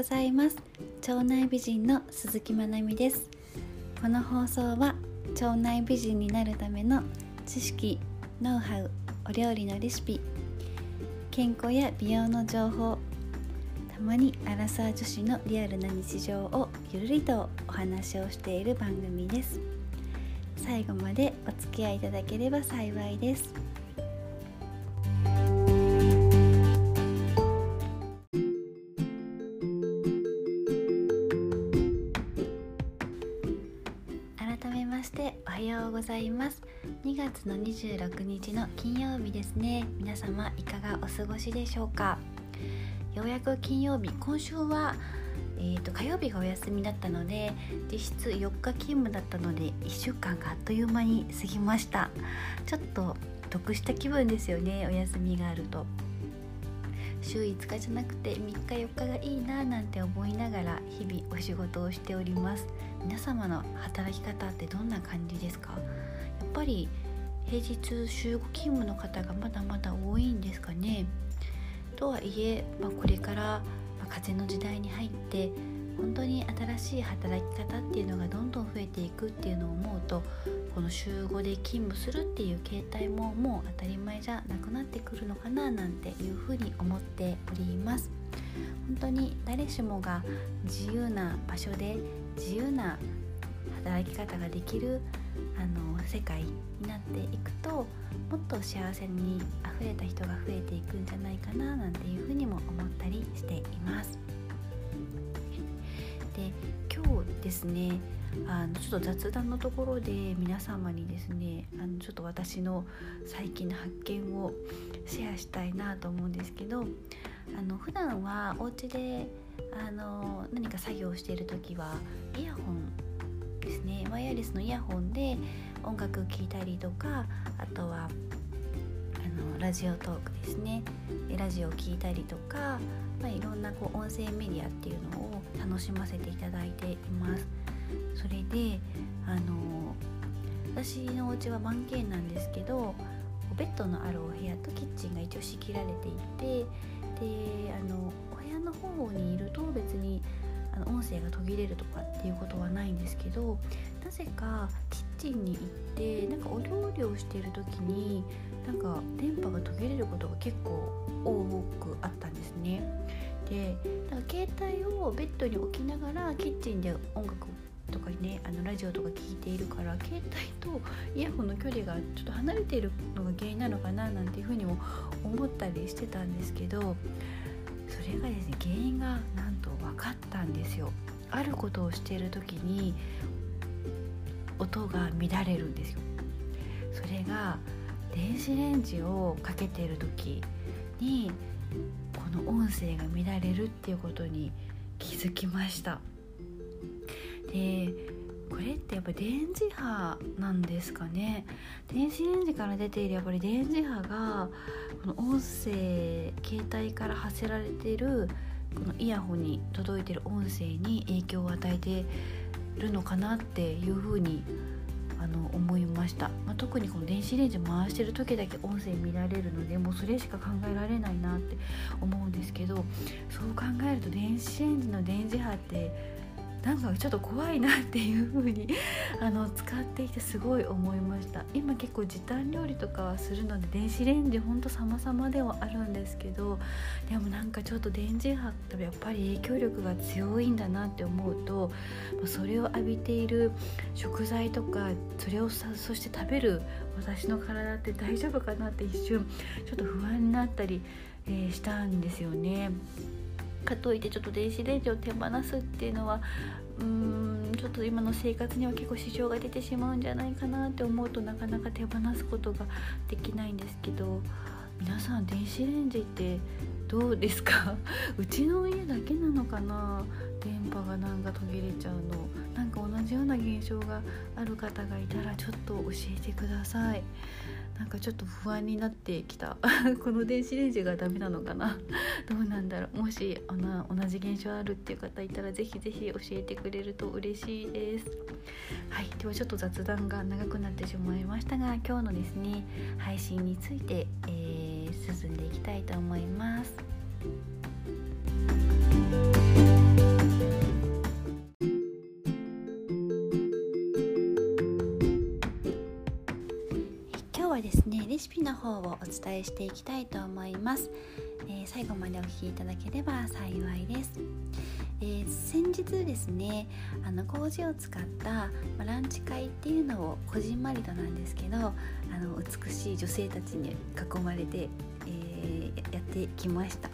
ございます。腸内美人の鈴木まなみです。この放送は腸内美人になるための知識ノウハウお料理のレシピ健康や美容の情報たまにアラサー女子のリアルな日常をゆるりとお話をしている番組です。最後までお付き合いいただければ幸いです。はようございます。2月の26日の金曜日ですね。皆様いかがお過ごしでしょうか？ようやく金曜日今週はえーと、火曜日がお休みだったので実質4日勤務だったので1週間があっという間に過ぎました。ちょっと得した気分ですよねお休みがあると。週5日じゃなくて3日4日がいいななんて思いながら日々お仕事をしております。皆様の働き方ってどんな感じですか？やっぱり平日週5勤務の方がまだまだ多いんですかね？とはいえ、まあ、これから風の時代に入って本当に新しい働き方っていうのがどんどん増えていくっていうのを思うとこの週5で勤務するっていう形態ももう当たり前じゃなくなってくるのかななんていうふうに思っております本当に誰しもが自由な場所で自由な働き方ができるあの世界になっていくともっと幸せにあふれた人が増えていくんじゃないかななんていうふうにも思ったりしています。で今日ですねあのちょっと雑談のところで皆様にですねあのちょっと私の最近の発見をシェアしたいなと思うんですけどあの普段はお家であの何か作業している時はイヤホンですね。ワイヤレスのイヤホンで音楽聴いたりとかあとはラジオトークですね。ラジオを聴いたりとか、まあ、いろんなこう音声メディアっていうのを楽しませていただいています。それであの私のお家は 1K なんですけどベッドのあるお部屋とキッチンが一応仕切られていてであのお部屋の方にいると別にあの音声が途切れるとかっていうことはないんですけどなぜかキッチンに行ってなんかお料理をしている時になんか電波が途切れることが結構多くあったんですね。でなんか携帯をベッドに置きながらキッチンで音楽とかねあのラジオとか聞いているから携帯とイヤホンの距離がちょっと離れているのが原因なのかななんていうふうにも思ったりしてたんですけどそれがですね原因がなんと分かったんですよあることをしている時に音が乱れるんですよ。それが電子レンジをかけている時にこの音声が乱れるっていうことに気づきました。でこれってやっぱ電磁波なんですかね。電子レンジから出ているやっぱり電磁波がこの音声携帯から発せられているこのイヤホンに届いてる音声に影響を与えてるのかなっていうふうにあの思いました、まあ、特にこの電子レンジ回してる時だけ音声見られるのでもうそれしか考えられないなって思うんですけどそう考えると電子レンジの電磁波ってなんかちょっと怖いなっていう風に あの使っていてすごい思いました今結構時短料理とかはするので電子レンジほんと様々ではあるんですけどでもなんかちょっと電磁波ってやっぱり影響力が強いんだなって思うとそれを浴びている食材とかそれをさそして食べる私の体って大丈夫かなって一瞬ちょっと不安になったり、えー、したんですよね。かといってちょっと電子レンジを手放すっていうのはうーんちょっと今の生活には結構支障が出てしまうんじゃないかなって思うとなかなか手放すことができないんですけど皆さん電子レンジってどうですか？うちの家だけなのかな？電波がなんか途切れちゃうの。なんか同じような現象がある方がいたらちょっと教えてください。なんかちょっと不安になってきた。この電子レンジがダメなのかな。どうなんだろう。もしあの同じ現象あるっていう方いたら是非是非教えてくれると嬉しいです。はい。ではちょっと雑談が長くなってしまいましたが今日のですね配信について、えー、進んでいきたいと思います。シピの方をお伝えしていきたいと思います、えー、最後までお聞きいただければ幸いです、えー、先日ですねあの麹を使った、ランチ会っていうのをこじんまりとなんですけどあの美しい女性たちに囲まれて、えー、やってきました。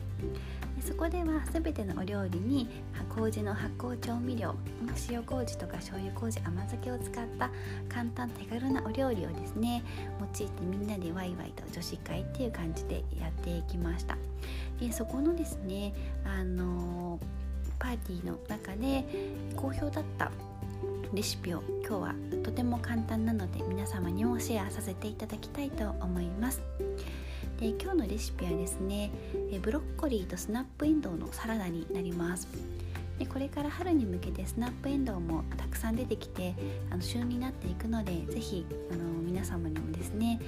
そこでは全てのお料理に麹の発酵調味料塩麹とか醤油麹甘酒を使った簡単手軽なお料理をですね用いてみんなでワイワイと女子会っていう感じでやっていきましたでそこのですねあのパーティーの中で好評だったレシピを今日はとても簡単なので皆様にもシェアさせていただきたいと思います。で今日のレシピはですねブロッコリーとスナップエンドウのサラダになります。でこれから春に向けてスナップエンドウもたくさん出てきてあの旬になっていくので是非皆様にもですね、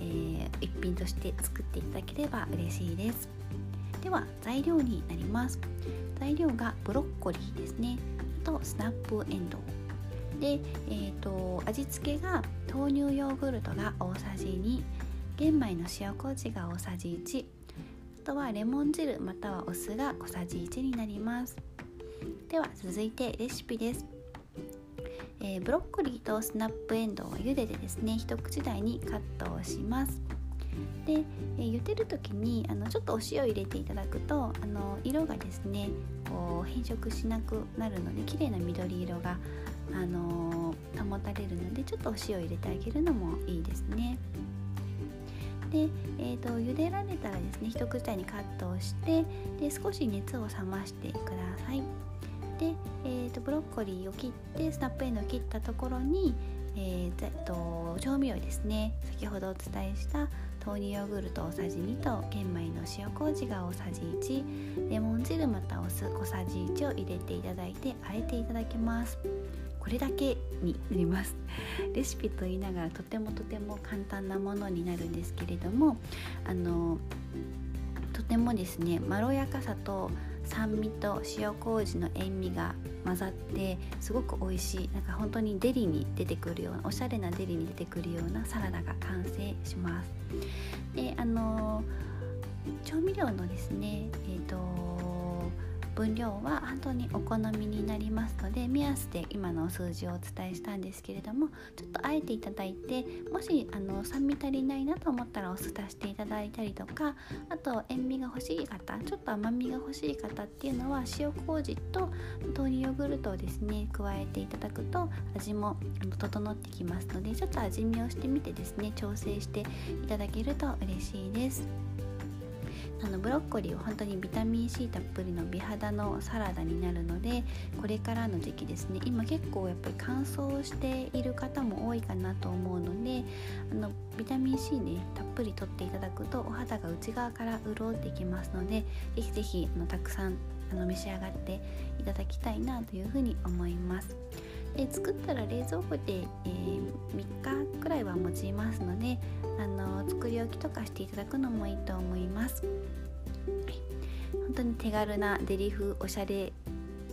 えー、一品として作っていただければ嬉しいです。では材料になります。材料がブロッコリーですね。あとスナップエンドウ。で、えーと、味付けが豆乳ヨーグルトが大さじ2玄米の塩麹が大さじ1あとはレモン汁またはお酢が小さじ1になります。では続いてレシピです、えー、ブロッコリーとスナップエンドウを茹でてですね一口大にカットをします。で、えー、茹でる時にあのちょっとお塩入れていただくとあの色がですねこう変色しなくなるので綺麗な緑色が、あのー、保たれるのでちょっとお塩入れてあげるのもいいですね。で、えーと、茹でられたらですね一口大にカットをしてで少し熱を冷ましてください。で、えーと、ブロッコリーを切ってスナップエンドを切ったところに、えーと、調味料ですね。先ほどお伝えした豆乳ヨーグルト大さじ2と玄米の塩麹が大さじ1レモン汁またお酢小さじ1を入れていただいてあえていただきます。これだけになります。レシピと言いながらとてもとても簡単なものになるんですけれどもあのとてもですねまろやかさと酸味と塩麹の塩味が混ざってすごく美味しいなんか本当にデリに出てくるようなおしゃれなデリに出てくるようなサラダが完成します。であの調味料のですねえっ、ー、と分量は本当にお好みになりますので目安で今の数字をお伝えしたんですけれどもちょっとあえていただいてもしあの酸味足りないなと思ったらお酢足していただいたりとかあと塩味が欲しい方ちょっと甘みが欲しい方っていうのは塩麹と豆乳ヨーグルトをですね加えていただくと味も整ってきますのでちょっと味見をしてみてですね調整していただけると嬉しいです。あのブロッコリーは本当にビタミン C たっぷりの美肌のサラダになるのでこれからの時期ですね今結構やっぱり乾燥している方も多いかなと思うのであのビタミン C ねたっぷりとっていただくとお肌が内側から潤ってきますのでぜひぜひあのたくさんあの召し上がっていただきたいなというふうに思います。で作ったら冷蔵庫で、えー、3日くらいは持ちますのであの作り置きとかしていただくのもいいと思います。本当に手軽なデリ風おしゃれ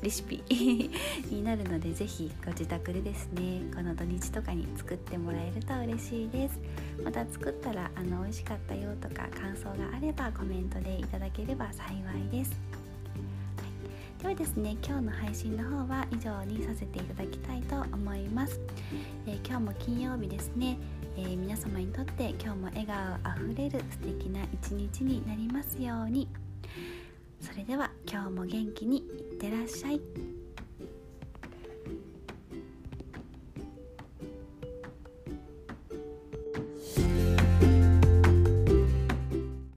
レシピ になるのでぜひご自宅でですねこの土日とかに作ってもらえると嬉しいです。また作ったらあの美味しかったよとか感想があればコメントでいただければ幸いです。ではですね。今日の配信の方は以上にさせていただきたいと思います、えー、今日も金曜日ですね、えー、皆様にとって今日も笑顔あふれる素敵な一日になりますように。それでは今日も元気にいってらっしゃい。